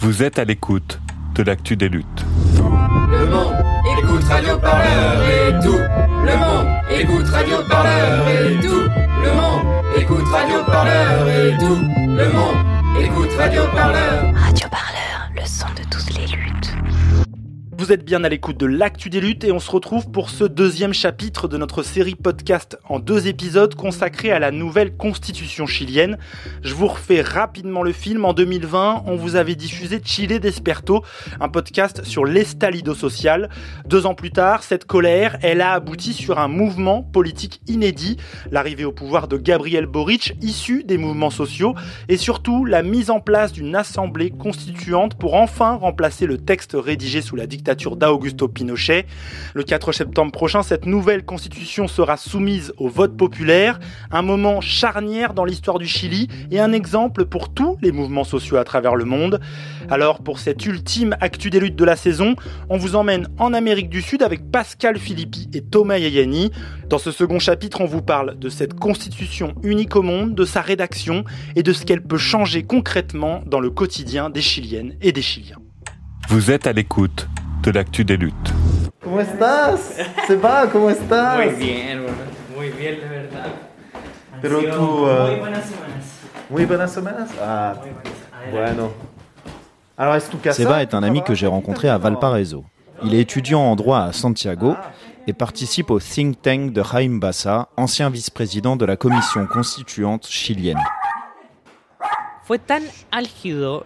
Vous êtes à l'écoute de l'actu des luttes. Le monde écoute Radio Parleur et tout. Le monde écoute Radio Parleur et tout. Le monde écoute Radio Parleur et tout. Le monde écoute Radio Parleur. Radio Parleur, Êtes bien à l'écoute de l'actu des luttes et on se retrouve pour ce deuxième chapitre de notre série podcast en deux épisodes consacrés à la nouvelle constitution chilienne. Je vous refais rapidement le film. En 2020, on vous avait diffusé Chile Desperto, un podcast sur l'estalido social. Deux ans plus tard, cette colère, elle a abouti sur un mouvement politique inédit, l'arrivée au pouvoir de Gabriel Boric, issu des mouvements sociaux, et surtout la mise en place d'une assemblée constituante pour enfin remplacer le texte rédigé sous la dictature d'Augusto Pinochet. Le 4 septembre prochain, cette nouvelle constitution sera soumise au vote populaire, un moment charnière dans l'histoire du Chili et un exemple pour tous les mouvements sociaux à travers le monde. Alors pour cette ultime actu des luttes de la saison, on vous emmène en Amérique du Sud avec Pascal Philippi et Thomas Yayani. Dans ce second chapitre, on vous parle de cette constitution unique au monde, de sa rédaction et de ce qu'elle peut changer concrètement dans le quotidien des Chiliennes et des Chiliens. Vous êtes à l'écoute de l'actu des luttes. ¿cómo estás? Muy bien, muy bien, de verdad. Han Pero sido tú, ah, muy buenas semanas. Muy buenas semanas? Ah, Muy buenas. Adelante. bueno. Alors, es tu casa? Seba est un ami que j'ai rencontré à Valparaiso. Il est étudiant en droit à Santiago et participe au think tank de Jaime Bassa, ancien vice-président de la commission constituante chilienne. Fue tan álgido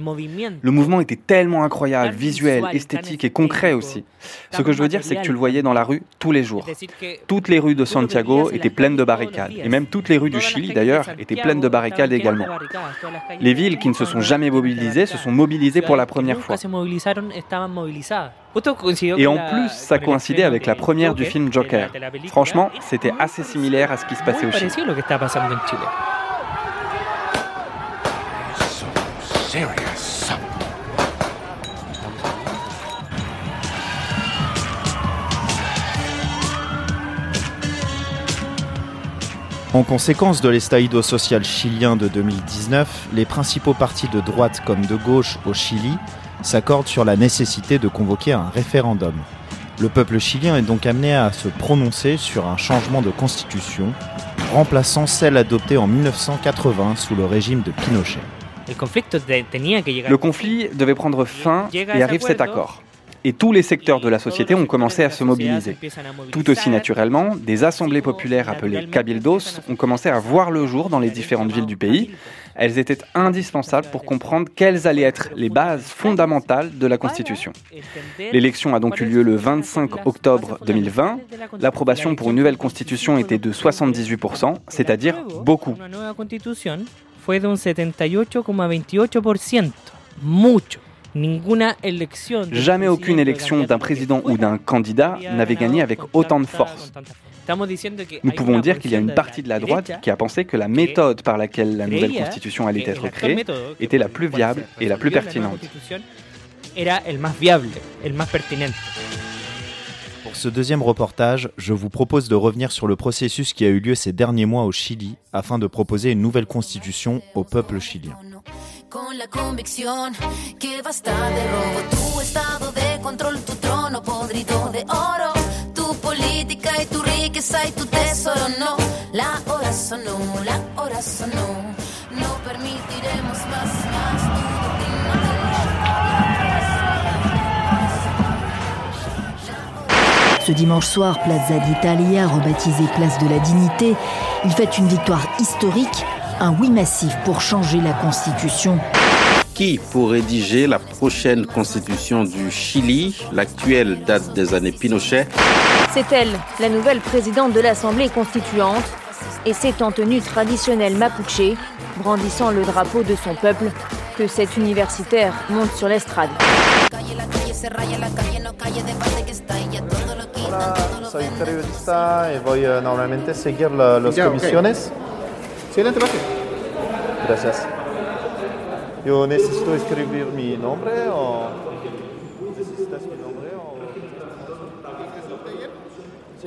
movimiento. Le mouvement était tellement incroyable, visuel, esthétique et concret aussi. Ce que je veux dire, c'est que tu le voyais dans la rue tous les jours. Toutes les rues de Santiago étaient pleines de barricades. Et même toutes les rues du Chili, d'ailleurs, étaient pleines de barricades également. Les villes qui ne se sont jamais mobilisées se sont mobilisées pour la première fois. Et en plus, ça coïncidait avec la première du film Joker. Franchement, c'était assez similaire à ce qui se passait au Chili. En conséquence de l'estallido social chilien de 2019, les principaux partis de droite comme de gauche au Chili s'accordent sur la nécessité de convoquer un référendum. Le peuple chilien est donc amené à se prononcer sur un changement de constitution, remplaçant celle adoptée en 1980 sous le régime de Pinochet. Le conflit devait prendre fin et arrive cet accord. Et tous les secteurs de la société ont commencé à se mobiliser. Tout aussi naturellement, des assemblées populaires appelées cabildos ont commencé à voir le jour dans les différentes villes du pays. Elles étaient indispensables pour comprendre quelles allaient être les bases fondamentales de la Constitution. L'élection a donc eu lieu le 25 octobre 2020. L'approbation pour une nouvelle constitution était de 78%, c'est-à-dire beaucoup. Fue de un 78,28%. Mucho. Jamais aucune élection d'un président ou d'un candidat n'avait gagné avec autant de force. Nous pouvons dire qu'il y a une partie de la droite qui a pensé que la méthode par laquelle la nouvelle constitution allait être créée était la plus viable et la plus pertinente. Pour ce deuxième reportage, je vous propose de revenir sur le processus qui a eu lieu ces derniers mois au Chili afin de proposer une nouvelle constitution au peuple chilien. Ce dimanche soir, Plaza d'Italia, rebaptisée Place de la Dignité, il fait une victoire historique, un oui massif pour changer la Constitution. Qui pour rédiger la prochaine constitution du Chili? L'actuelle date des années Pinochet. C'est elle, la nouvelle présidente de l'Assemblée constituante, et c'est en tenue traditionnelle mapuche, brandissant le drapeau de son peuple, que cet universitaire monte sur l'estrade. Hola, soy periodista y voy a normalmente seguir la- las Ya, ok. comisiones. Excelente, gracias. Gracias. Yo necesito escribir mi nombre o... ¿Necesitas mi nombre o...?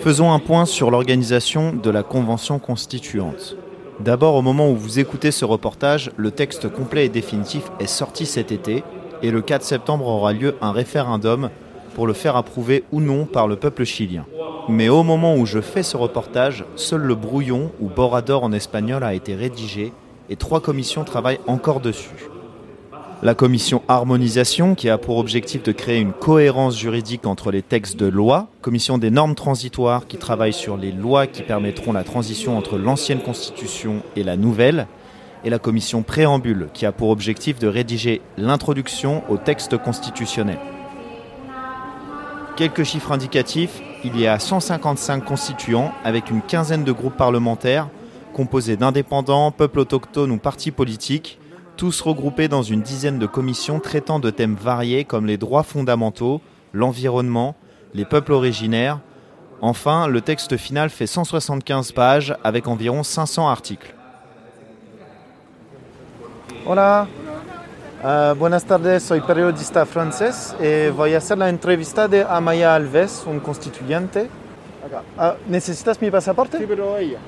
Faisons un point sur l'organisation de la Convention constituante. D'abord, au moment où vous écoutez ce reportage, le texte complet et définitif est sorti cet été et le 4 septembre aura lieu un référendum pour le faire approuver ou non par le peuple chilien. Mais au moment où je fais ce reportage, seul le brouillon ou borrador en espagnol a été rédigé et trois commissions travaillent encore dessus. La commission harmonisation, qui a pour objectif de créer une cohérence juridique entre les textes de loi, commission des normes transitoires, qui travaille sur les lois qui permettront la transition entre l'ancienne constitution et la nouvelle, et la commission préambule, qui a pour objectif de rédiger l'introduction au texte constitutionnel. Quelques chiffres indicatifs, il y a 155 constituants avec une quinzaine de groupes parlementaires composés d'indépendants, peuples autochtones ou partis politiques, tous regroupés dans une dizaine de commissions traitant de thèmes variés comme les droits fondamentaux, l'environnement, les peuples originaires. Enfin, le texte final fait 175 pages avec environ 500 articles. Hola, uh, buenas tardes, soy periodista francés y voy a hacer la entrevista de Amaya Alves, un constituyente. Uh, ¿Necesitas mi pasaporte? Sí, pero ella.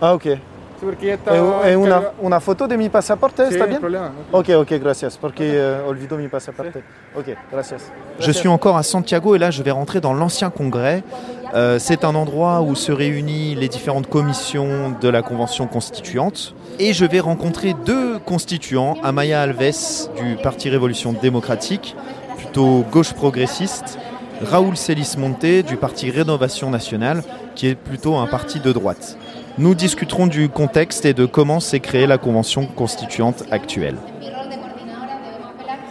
Ah, ok. Está Eh, eh, una, una foto de mi pasaporte, Sí, ¿está no bien? problema, Ok, ok, gracias, porque eh, olvido mi pasaporte. Ok, gracias. Je suis encore à Santiago et là je vais rentrer dans l'ancien congrès. Euh, c'est un endroit où se réunissent les différentes commissions de la Convention constituante. Et je vais rencontrer deux constituants, Amaya Alves du Parti Révolution démocratique, plutôt gauche progressiste, Raoul Celis Monte du Parti Rénovation nationale, qui est plutôt un parti de droite. Nous discuterons du contexte et de comment s'est créée la Convention constituante actuelle.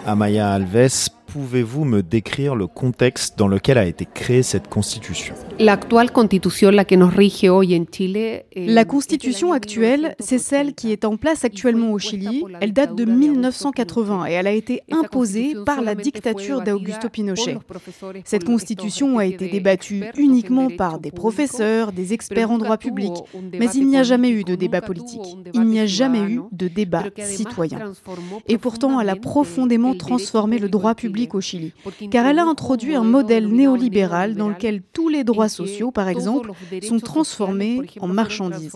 Amaya Alves, pouvez-vous me décrire le contexte dans lequel a été créée cette constitution? La Chile. eh, La constitution actuelle, c'est celle qui est en place actuellement au Chili. Elle date de 1980 et elle a été imposée par la dictature d'Augusto Pinochet. Cette constitution a été débattue uniquement par des professeurs, des experts en droit public, mais il n'y a jamais eu de débat politique. Il n'y a jamais eu de débat citoyen. Et pourtant, elle a profondément transformé le droit public au Chili, car elle a introduit un modèle néolibéral dans lequel tous les droits sociaux, par exemple, sont transformés en marchandises.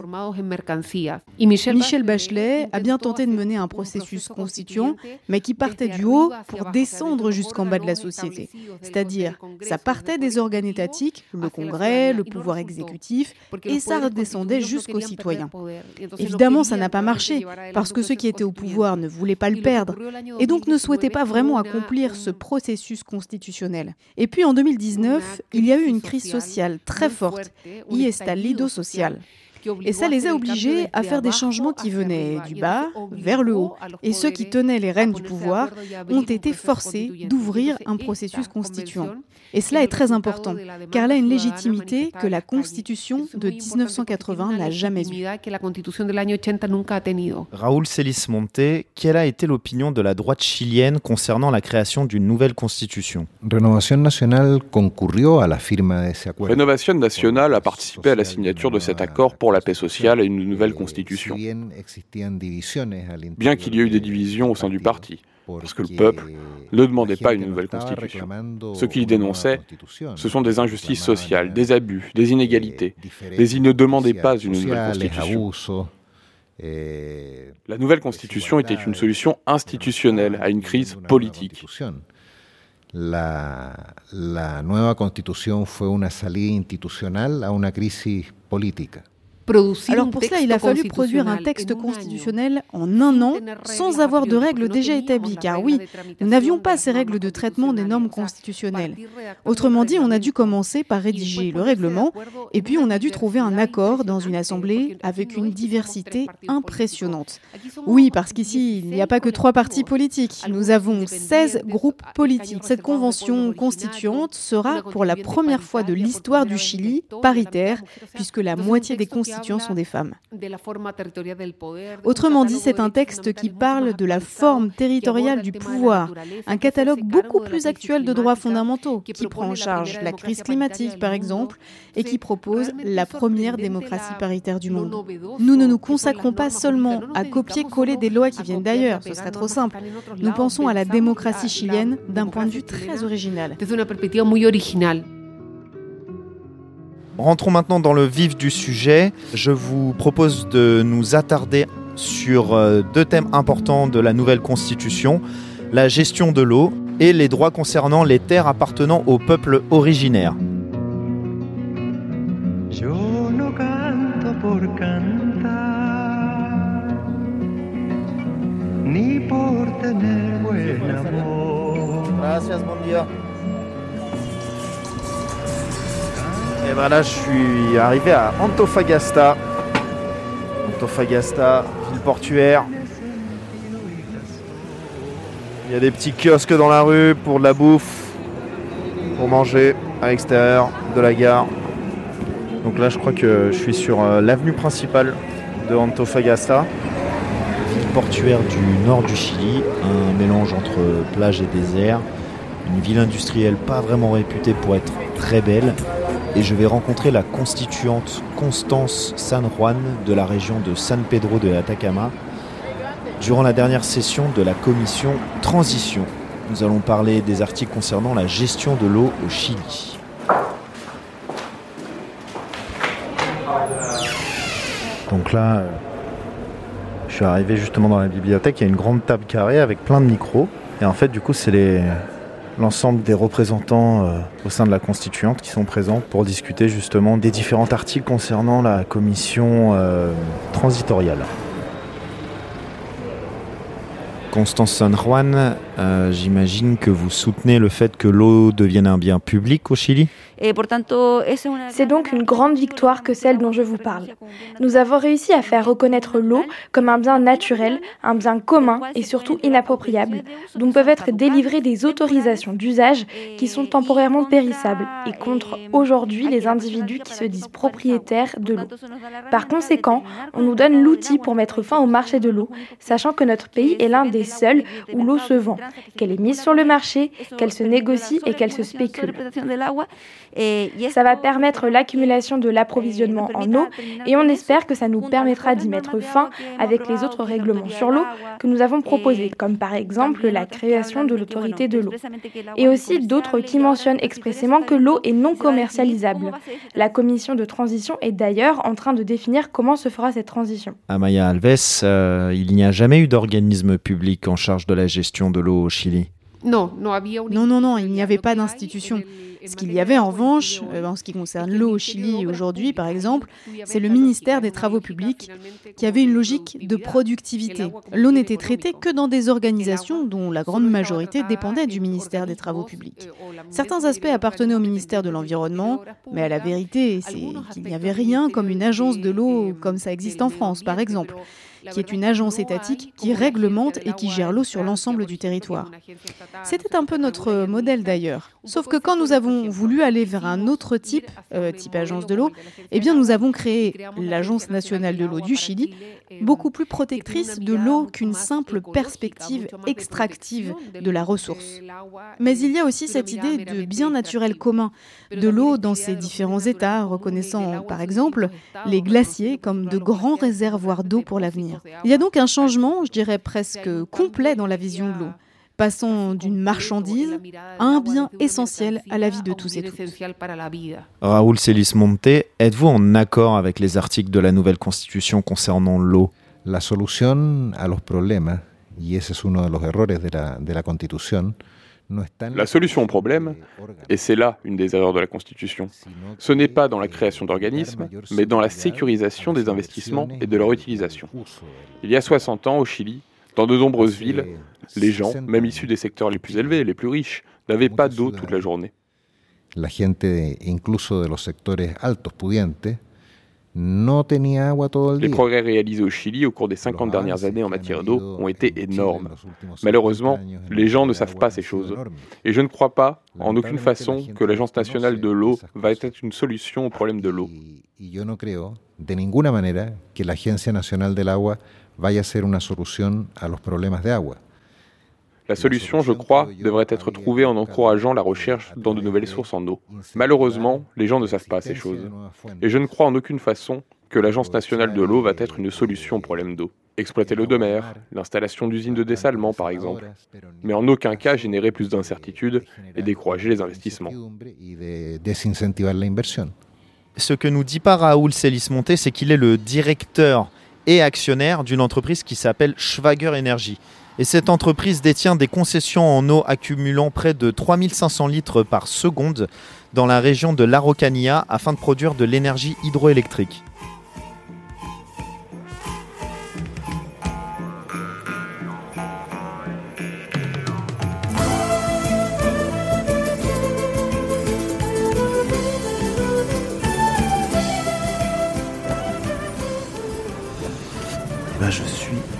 Michel Bachelet a bien tenté de mener un processus constituant, mais qui partait du haut pour descendre jusqu'en bas de la société. C'est-à-dire, ça partait des organes étatiques, le Congrès, le pouvoir exécutif, et ça redescendait jusqu'aux citoyens. Évidemment, ça n'a pas marché, parce que ceux qui étaient au pouvoir ne voulaient pas le perdre, et donc ne souhaitaient pas vraiment accomplir ce processus constitutionnel. Et puis en 2019, il y a eu une crise sociale très forte, y estallido social. Et ça les a obligés à faire des changements qui venaient du bas vers le haut. Et ceux qui tenaient les rênes du pouvoir ont été forcés d'ouvrir un processus constituant. Et cela est très important, car elle a une légitimité que la Constitution de 1980 n'a jamais eue. Raoul Celis Monte, quelle a été l'opinion de la droite chilienne concernant la création d'une nouvelle constitution? Rénovation nationale a participé à la signature de cet accord pour la paix sociale et une nouvelle constitution. Bien qu'il y ait eu des divisions au sein du parti, parce que le peuple ne demandait pas une nouvelle constitution. Ce qu'il dénonçait, ce sont des injustices sociales, des abus, des inégalités, mais il ne demandait pas une nouvelle constitution. La nouvelle constitution était une solution institutionnelle à une crise politique. La, la nueva constitución fue una salida institucional a una crisis. Alors pour cela, il a fallu produire un texte constitutionnel en un an sans avoir de règles déjà établies, car oui, nous n'avions pas ces règles de traitement des normes constitutionnelles. Autrement dit, on a dû commencer par rédiger le règlement, et puis on a dû trouver un accord dans une assemblée avec une diversité impressionnante. Oui, parce qu'ici, il n'y a pas que trois partis politiques, nous avons 16 groupes politiques. Cette convention constituante sera pour la première fois de l'histoire du Chili paritaire, puisque la moitié des constituants sont des femmes. Autrement dit, c'est un texte qui parle de la forme territoriale du pouvoir, un catalogue beaucoup plus actuel de droits fondamentaux, qui prend en charge la crise climatique, par exemple, et qui propose la première démocratie paritaire du monde. Nous ne nous consacrons pas seulement à copier-coller des lois qui viennent d'ailleurs, ce serait trop simple. Nous pensons à la démocratie chilienne d'un point de vue très original. Rentrons maintenant dans le vif du sujet. Je vous propose de nous attarder sur euh, deux thèmes importants de la nouvelle constitution, la gestion de l'eau et les droits concernant les terres appartenant aux peuples originaires. Et voilà, je suis arrivé à Antofagasta. Antofagasta, ville portuaire. Il y a des petits kiosques dans la rue pour de la bouffe, pour manger à l'extérieur de la gare. Donc là, je crois que je suis sur euh, l'avenue principale de Antofagasta, ville portuaire du nord du Chili, un mélange entre plage et désert, une ville industrielle pas vraiment réputée pour être très belle, et je vais rencontrer la constituante Constance San Juan de la région de San Pedro de Atacama durant la dernière session de la commission Transition. Nous allons parler des articles concernant la gestion de l'eau au Chili. Donc là, je suis arrivé justement dans la bibliothèque, il y a une grande table carrée avec plein de micros. Et en fait, du coup, c'est les, l'ensemble des représentants euh, au sein de la constituante qui sont présents pour discuter justement des différents articles concernant la commission euh, transitoriale. Constance San Juan, euh, j'imagine que vous soutenez le fait que l'eau devienne un bien public au Chili c'est donc une grande victoire que celle dont je vous parle. Nous avons réussi à faire reconnaître l'eau comme un bien naturel, un bien commun et surtout inappropriable, dont peuvent être délivrées des autorisations d'usage qui sont temporairement périssables et contre aujourd'hui les individus qui se disent propriétaires de l'eau. Par conséquent, on nous donne l'outil pour mettre fin au marché de l'eau, sachant que notre pays est l'un des seuls où l'eau se vend, qu'elle est mise sur le marché, qu'elle se négocie et qu'elle se spécule. Ça va permettre l'accumulation de l'approvisionnement en eau et on espère que ça nous permettra d'y mettre fin avec les autres règlements sur l'eau que nous avons proposés, comme par exemple la création de l'autorité de l'eau. Et aussi d'autres qui mentionnent expressément que l'eau est non commercialisable. La commission de transition est d'ailleurs en train de définir comment se fera cette transition. Amaya Alves, euh, il n'y a jamais eu d'organisme public en charge de la gestion de l'eau au Chili. Non, non, non, il n'y avait pas d'institution. Ce qu'il y avait en revanche, euh, en ce qui concerne l'eau au Chili aujourd'hui, par exemple, c'est le ministère des Travaux publics qui avait une logique de productivité. L'eau n'était traitée que dans des organisations dont la grande majorité dépendait du ministère des Travaux publics. Certains aspects appartenaient au ministère de l'Environnement, mais à la vérité, c'est qu'il n'y avait rien comme une agence de l'eau comme ça existe en France, par exemple qui est une agence étatique qui réglemente et qui gère l'eau sur l'ensemble du territoire. C'était un peu notre modèle d'ailleurs. Sauf que quand nous avons voulu aller vers un autre type, euh, type agence de l'eau, eh bien nous avons créé l'Agence nationale de l'eau du Chili, beaucoup plus protectrice de l'eau qu'une simple perspective extractive de la ressource. Mais il y a aussi cette idée de bien naturel commun de l'eau dans ses différents états, reconnaissant par exemple les glaciers comme de grands réservoirs d'eau pour l'avenir. Il y a donc un changement, je dirais presque complet dans la vision de l'eau. passant d'une marchandise à un bien essentiel à la vie de tous et toutes. Raoul Celis-Monte, êtes-vous en accord avec les articles de la nouvelle constitution concernant l'eau? La solution à los problemas, y ese es uno de los errores de la, de la constitución, la solution au problème, et c'est là une des erreurs de la Constitution, ce n'est pas dans la création d'organismes, mais dans la sécurisation des investissements et de leur utilisation. Il y a 60 ans, au Chili, dans de nombreuses villes, les gens, même issus des secteurs les plus élevés, les plus riches, n'avaient pas d'eau toute la journée. La gente, incluso de los sectores altos pudientes, les progrès réalisés au Chili au cours des 50 dernières années en matière d'eau ont été énormes. Malheureusement, les gens ne savent pas ces choses. Et je ne crois pas, en aucune façon, que l'Agence nationale de l'eau va être une solution au problème de l'eau. Je ne crois de ninguna manera que l'Agence nationale de l'agua vaya a ser una solución a los problemas de agua. La solution, je crois, devrait être trouvée en encourageant la recherche dans de nouvelles sources en eau. Malheureusement, les gens ne savent pas ces choses. Et je ne crois en aucune façon que l'Agence nationale de l'eau va être une solution au problème d'eau. Exploiter l'eau de mer, l'installation d'usines de dessalement par exemple, mais en aucun cas générer plus d'incertitudes et décourager les investissements. ce que nous dit pas Raoul Célis-Monté, c'est qu'il est le directeur et actionnaire d'une entreprise qui s'appelle Schwager Energy. Et cette entreprise détient des concessions en eau accumulant près de 3500 litres par seconde dans la région de l'Araucanía afin de produire de l'énergie hydroélectrique.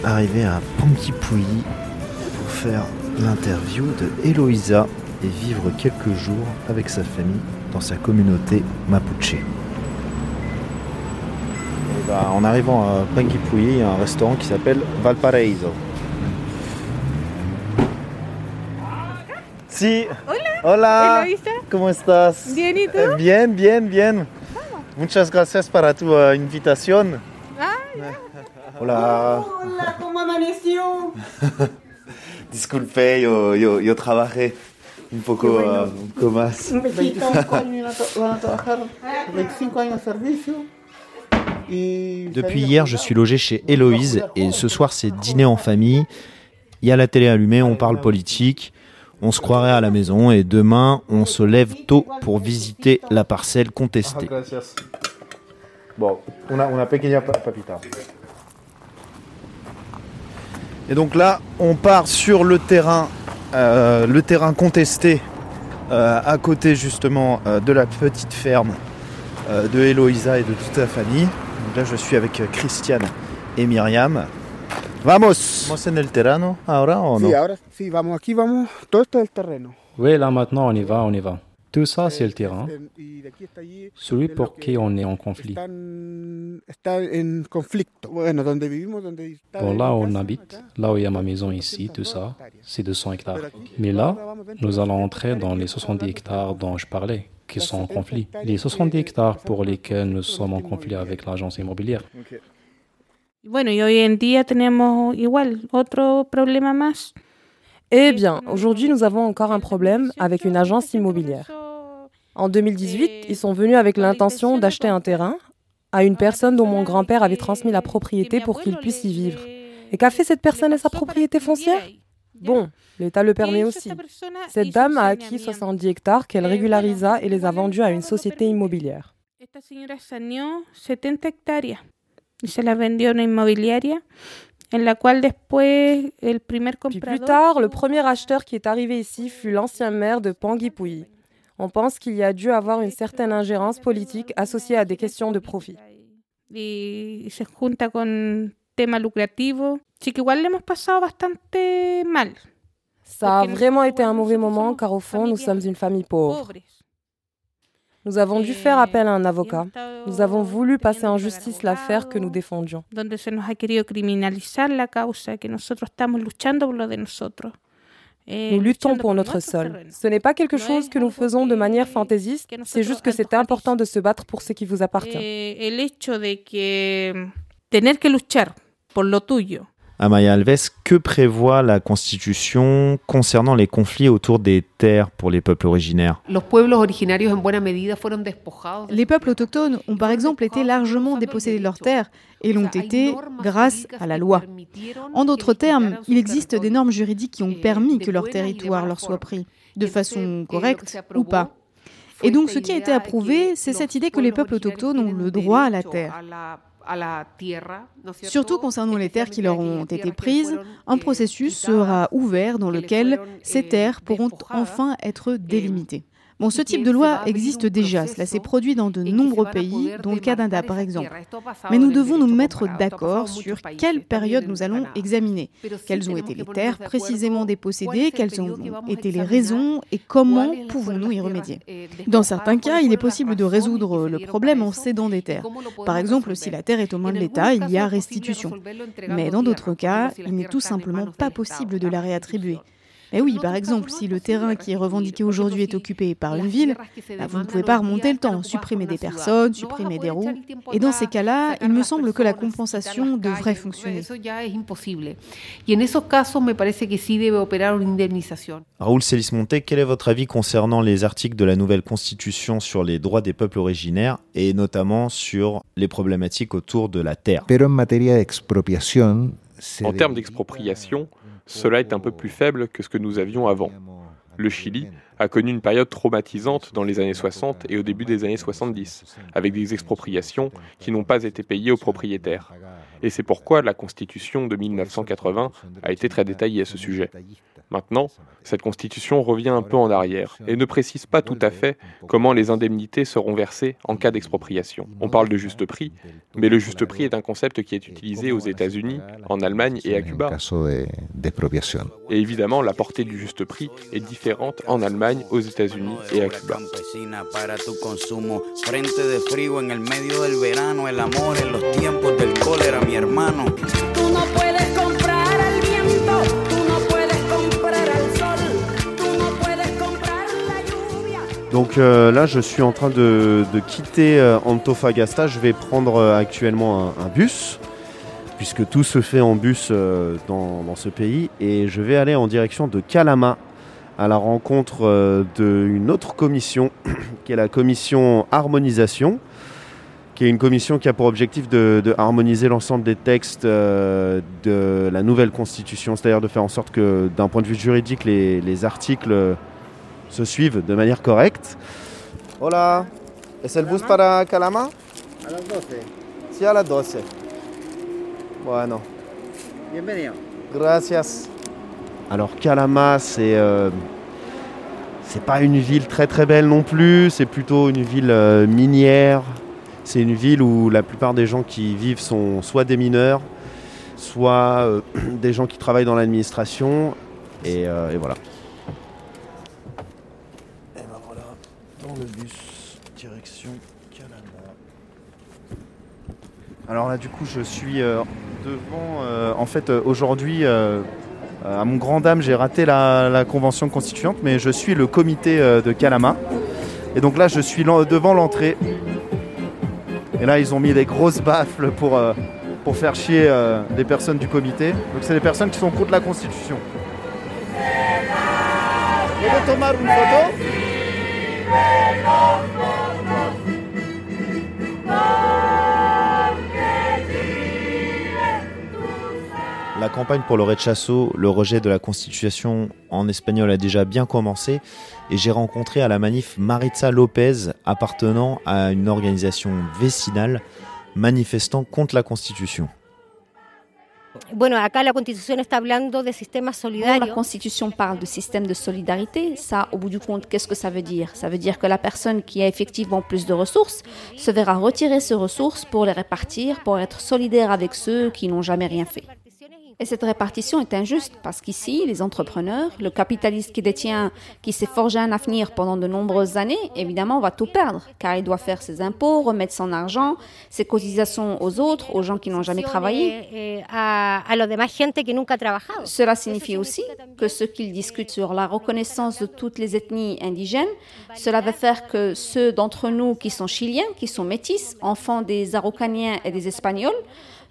Arrivé à Panguipulli pour faire l'interview de Eloïsa et vivre quelques jours avec sa famille dans sa communauté mapuche. Bah, en arrivant à Panguipulli, il y a un restaurant qui s'appelle Valparaíso. Si. Hola. Hola. ¿Cómo estás? Bien, ¿y tú? Eh, Bien, bien, bien. Muchas gracias para tu uh, invitación. Ah, Hola. Hola, ¿cómo amaneció? Disculpe, yo, yo, yo trabajé un poco, bueno. uh, un poco más. 25 años van a trabajar, 25 años de servicio. Y Depuis hier, je suis logé chez Héloïse et ce soir, c'est dîner en famille. Il y a la télé allumée, on parle politique, on se croirait à la maison et demain, on se lève tôt pour visiter la parcelle contestée. Gracias. Bon, una, una pequeña pa- papita. Et donc là, on part sur le terrain, euh, le terrain contesté, euh, à côté justement euh, de la petite ferme euh, de Eloïsa et de toute sa famille. Donc là, je suis avec Christiane et Myriam. Vamos Vamos en el terreno ahora o no? Sí, ahora sí, vamos, aquí vamos, todo el terreno. Oui, là maintenant, on y va, on y va. Tout ça, c'est le terrain. De aquí hasta allí Celui pour qui on est en conflit. Bon, là où on habite, là où il y a ma maison ici, tout ça, c'est 200 hectares. Mais là, nous allons entrer dans les 70 hectares dont je parlais, qui sont en conflit. Les 70 hectares pour lesquels nous sommes en conflit avec l'agence immobilière. Eh bien, aujourd'hui, nous avons encore un problème avec une agence immobilière. En 2018, ils sont venus avec l'intention d'acheter un terrain à une personne dont mon grand-père avait transmis la propriété pour qu'il puisse y vivre. Et qu'a fait cette personne et sa propriété foncière Bon, l'État le permet aussi. Cette dame a acquis 70 hectares qu'elle régularisa et les a vendus à une société immobilière. Esta señora saneó 70 hectáreas y se las vendió a una inmobiliaria en la cual después el primer Puis plus tard, le premier acheteur qui est arrivé ici fut l'ancien maire de Panguipulli. On pense qu'il y a dû avoir une certaine ingérence politique associée à des questions de profit. y se junta con tema lucrativo. Así que igual le hemos pasado bastante mal. Ça a vraiment été un mauvais moment car au fond, nous sommes une famille pauvre. Nous avons dû faire appel à un avocat. Nous avons voulu passer en justice l'affaire que nous défendions. donde se nos ha querido criminalizar la causa, que nosotros estamos luchando por lo de nosotros. Nous luttons pour notre sol. Ce n'est pas quelque chose que nous faisons de manière fantaisiste, c'est juste que c'est important de se battre pour ce qui vous appartient. El hecho de que tener que luchar por lo tuyo Amaya Alves, que prévoit la Constitution concernant les conflits autour des terres pour les peuples originaires? Les peuples autochtones ont par exemple été largement dépossédés de leurs terres et l'ont été grâce à la loi. En d'autres termes, il existe des normes juridiques qui ont permis que leur territoire leur soit pris, de façon correcte ou pas. Et donc ce qui a été approuvé, c'est cette idée que les peuples autochtones ont le droit à la terre. Surtout concernant les terres qui leur ont été prises, un processus sera ouvert dans lequel ces terres pourront enfin être délimitées. Bon, ce type de loi existe déjà, cela s'est produit dans de nombreux pays, dont le Canada par exemple. Mais nous devons nous mettre d'accord sur quelle période nous allons examiner, quelles ont été les terres précisément dépossédées, quelles ont été les raisons et comment pouvons-nous y remédier. Dans certains cas, il est possible de résoudre le problème en cédant des terres. Par exemple, si la terre est aux mains de l'État, il y a restitution. Mais dans d'autres cas, il n'est tout simplement pas possible de la réattribuer. Mais oui, par exemple, si le terrain qui est revendiqué aujourd'hui est occupé par une ville, bah, vous ne pouvez pas remonter le temps, supprimer des personnes, supprimer des roues. Et dans ces cas-là, il me semble que la compensation devrait fonctionner. Raoul Celis-Monté, quel est votre avis concernant les articles de la nouvelle constitution sur les droits des peuples originaires et notamment sur les problématiques autour de la terre? En termes d'expropriation, cela est un peu plus faible que ce que nous avions avant. Le Chili a connu une période traumatisante dans les années 60 et au début des années 70, avec des expropriations qui n'ont pas été payées aux propriétaires. Et c'est pourquoi la Constitution de 1980 a été très détaillée à ce sujet. Maintenant, cette constitution revient un peu en arrière et ne précise pas tout à fait comment les indemnités seront versées en cas d'expropriation. On parle de juste prix, mais le juste prix est un concept qui est utilisé aux États-Unis, en Allemagne et à Cuba. Et évidemment, la portée du juste prix est différente en Allemagne, aux États-Unis et à Cuba. Donc euh, là, je suis en train de, quitter euh, Antofagasta. Je vais prendre euh, actuellement un, bus, puisque tout se fait en bus dans, ce pays. Et je vais aller en direction de Calama, à la rencontre d'une autre commission, qui est la commission harmonisation, qui est une commission qui a pour objectif de, harmoniser l'ensemble des textes de la nouvelle constitution, c'est-à-dire de faire en sorte que, d'un point de vue juridique, les articles se suivent de manière correcte. Hola, ¿es el bus para Calama? A las 12. Sí, a las 12. Bueno. Bienvenido. Gracias. Alors Calama, c'est euh, c'est pas une ville très très belle non plus, c'est plutôt une ville euh, minière. C'est une ville où la plupart des gens qui vivent sont soit des mineurs, soit euh, des gens qui travaillent dans l'administration. Et, et voilà. Le bus, direction Calama. Alors là, du coup, je suis euh, devant. Euh, en fait, euh, aujourd'hui, à mon grand dame, j'ai raté la, convention constituante, mais je suis le comité de Calama. Et donc là, je suis devant l'entrée. Et là, ils ont mis des grosses baffles pour, pour faire chier des personnes du comité. Donc, c'est des personnes qui sont contre la constitution. tomar une photo? La campagne pour le rechazo, le rejet de la constitution en espagnol a déjà bien commencé et j'ai rencontré à la manif Maritza Lopez appartenant à une organisation vécinale manifestant contre la constitution. Bueno, acá la Constitución está hablando de sistemas solidarios. la Constitution parle de système de solidarité. Ça, au bout du compte, qu'est-ce que ça veut dire? Ça veut dire que la personne qui a effectivement plus de ressources se verra retirer ses ressources pour les répartir, pour être solidaire avec ceux qui n'ont jamais rien fait. Et cette répartition est injuste parce qu'ici, les entrepreneurs, le capitaliste qui détient, qui s'est forgé un avenir pendant de nombreuses années, évidemment, va tout perdre car il doit faire ses impôts, remettre son argent, ses cotisations aux autres, aux gens qui n'ont jamais travaillé. Eh, Cela signifie aussi que ce qu'ils discutent sur la reconnaissance de toutes les ethnies indigènes, cela va faire que ceux d'entre nous qui sont chiliens, qui sont métis, enfants des Araucaniens et des Espagnols,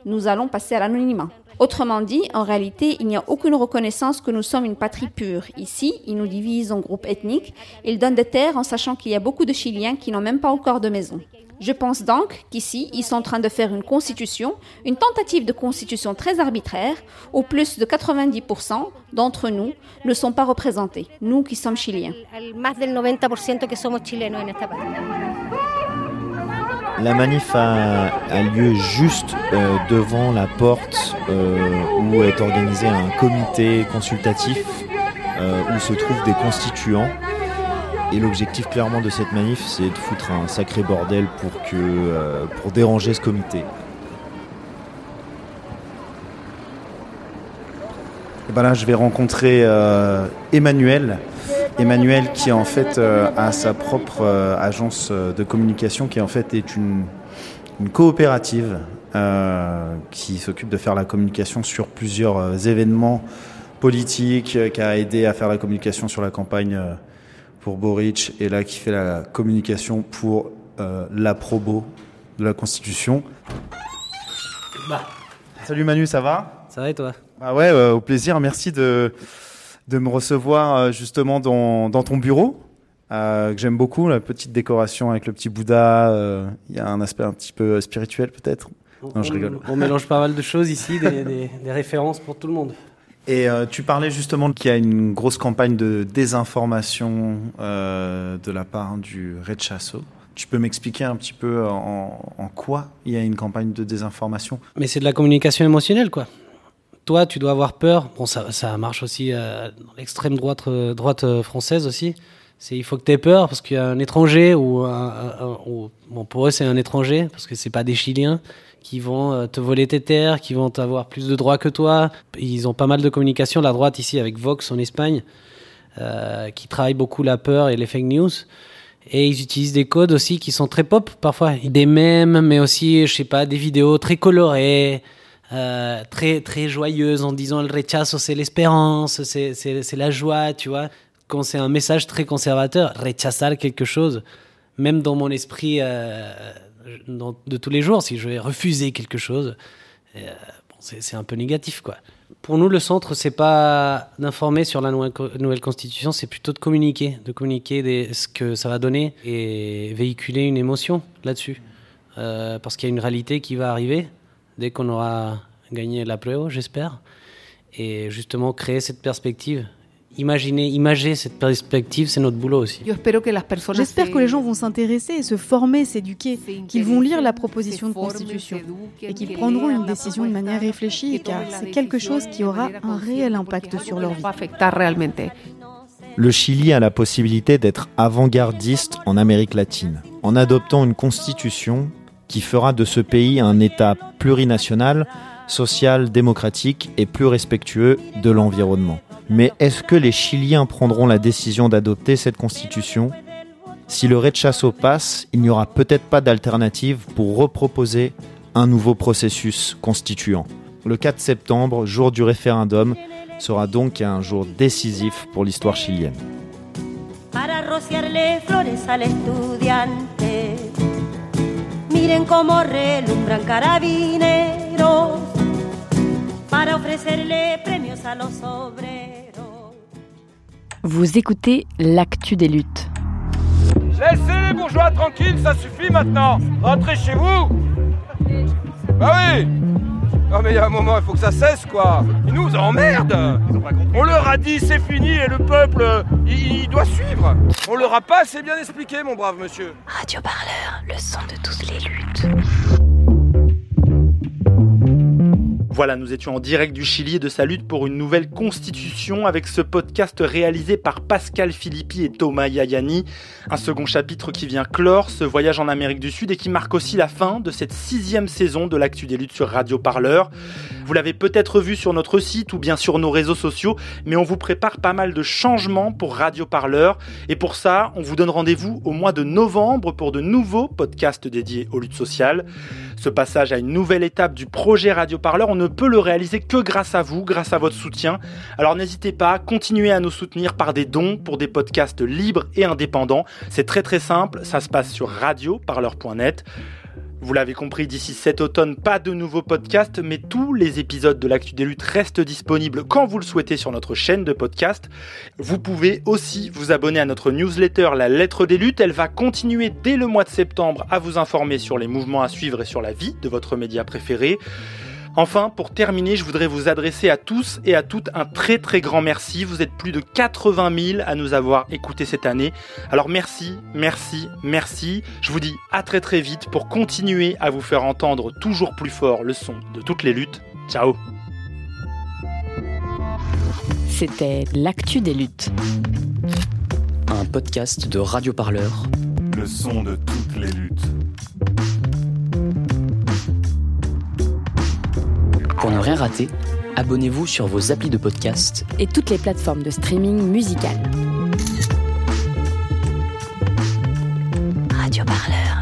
nous allons passer à l'anonymat. Autrement dit, en réalité, il n'y a aucune reconnaissance que nous sommes une patrie pure. Ici, ils nous divisent en groupes ethniques, ils donnent des terres en sachant qu'il y a beaucoup de Chiliens qui n'ont même pas encore de maison. Je pense donc qu'ici, ils sont en train de faire une constitution, une tentative de constitution très arbitraire, où plus de 90% d'entre nous ne sont pas représentés, nous qui sommes chiliens. La manif a, lieu juste euh, devant la porte euh, où est organisé un comité consultatif euh, où se trouvent des constituants. Et l'objectif clairement de cette manif, c'est de foutre un sacré bordel pour, déranger ce comité. Et ben là, je vais rencontrer Emmanuel, Emmanuel qui en fait euh, a sa propre euh, agence euh, de communication qui en fait est une, coopérative qui s'occupe de faire la communication sur plusieurs événements politique, qui a aidé à faire la communication sur la campagne pour Boric, et là qui fait la communication pour la probo de la Constitution. Bah. Salut Manu, ça va? Ça va et toi? Bah ouais, au plaisir. Merci de, de me recevoir justement dans, dans ton bureau. Euh, que j'aime beaucoup, la petite décoration avec le petit Bouddha. Euh, il y a un aspect un petit peu spirituel peut-être. Non, je rigole. On mélange pas mal de choses ici, des, des, des références pour tout le monde. Et euh, tu parlais justement qu'il y a une grosse campagne de désinformation de la part du Rechazo. Tu peux m'expliquer un petit peu en, en, quoi il y a une campagne de désinformation? Mais c'est de la communication émotionnelle, quoi. Toi, tu dois avoir peur. Bon, ça, marche aussi dans l'extrême droite, droite française aussi c'est il faut que tu aies peur parce qu'il y a un étranger ou, bon, pour eux c'est un étranger parce que c'est pas des Chiliens qui vont euh, te voler tes terres, qui vont avoir plus de droits que toi. Ils ont pas mal de communication, la droite ici avec Vox en Espagne, euh, qui travaille beaucoup la peur et les fake news. Et ils utilisent des codes aussi qui sont très pop parfois, des mèmes, mais aussi, je sais pas, des vidéos très colorées, euh, très très joyeuses en disant le rechazo c'est l'espérance, c'est la joie, tu vois quand c'est un message très conservateur, rechazar quelque chose, même dans mon esprit euh, de tous les jours, si je vais refuser quelque chose, euh, c'est un peu négatif, quoi. Pour nous, le centre, c'est pas d'informer sur la nouvelle constitution, c'est plutôt de communiquer, de communiquer ce que ça va donner et véhiculer une émotion là-dessus. Parce qu'il y a une réalité qui va arriver dès qu'on aura gagné la preuve, j'espère. Et justement, créer cette perspective imaginer, imager cette perspective, c'est notre boulot aussi. J'espère que les gens vont s'intéresser et se former, s'éduquer, qu'ils vont lire la proposition de constitution et qu'ils prendront une décision de manière réfléchie car c'est quelque chose qui aura un réel impact sur leur vie. Le Chili a la possibilité d'être avant-gardiste en Amérique latine en adoptant une constitution qui fera de ce pays un État plurinational, social, démocratique et plus respectueux de l'environnement. Mais est-ce que les Chiliens prendront la décision d'adopter cette constitution? Si le rechazo passe, il n'y aura peut-être pas d'alternative pour reproposer un nouveau processus constituant. Le 4 septembre, jour du référendum, sera donc un jour décisif pour l'histoire chilienne. Miren relumbran carabineros para ofrecerle premios a los vous écoutez l'actu des luttes. Laissez les bourgeois tranquilles, ça suffit maintenant. Rentrez chez vous. Bah oui. Non mais il y a un moment, il faut que ça cesse quoi. Ils nous emmerdent. On leur a dit c'est fini et le peuple, il, il doit suivre. On leur a pas assez bien expliqué, mon brave monsieur. Radio Parleur, le son de toutes les luttes. Voilà, nous étions en direct du Chili et de sa lutte pour une nouvelle constitution avec ce podcast réalisé par Pascal Philippi et Thomas Yayani. Un second chapitre qui vient clore ce voyage en Amérique du Sud et qui marque aussi la fin de cette sixième saison de l'actu des luttes sur Radio Parleur. Vous l'avez peut-être vu sur notre site ou bien sur nos réseaux sociaux, mais on vous prépare pas mal de changements pour Radio Parleur. Et pour ça, on vous donne rendez-vous au mois de novembre pour de nouveaux podcasts dédiés aux luttes sociales. Ce passage à une nouvelle étape du projet Radio Parleur, on ne peut le réaliser que grâce à vous, grâce à votre soutien. Alors n'hésitez pas, continuez à nous soutenir par des dons pour des podcasts libres et indépendants. C'est très très simple, ça se passe sur radioparleur.net. Vous l'avez compris, d'ici cet automne, pas de nouveaux podcasts, mais tous les épisodes de l'Actu des Luttes restent disponibles quand vous le souhaitez sur notre chaîne de podcast. Vous pouvez aussi vous abonner à notre newsletter La Lettre des Luttes. Elle va continuer dès le mois de septembre à vous informer sur les mouvements à suivre et sur la vie de votre média préféré. Enfin, pour terminer, je voudrais vous adresser à tous et à toutes un très très grand merci. Vous êtes plus de 80 000 à nous avoir écoutés cette année. Alors merci, merci, merci. Je vous dis à très très vite pour continuer à vous faire entendre toujours plus fort le son de toutes les luttes. Ciao C'était l'actu des luttes. Un podcast de Radio Parleur. Le son de toutes les luttes. Pour ne rien rater, abonnez-vous sur vos applis de podcast et toutes les plateformes de streaming musical. Radio Parleur.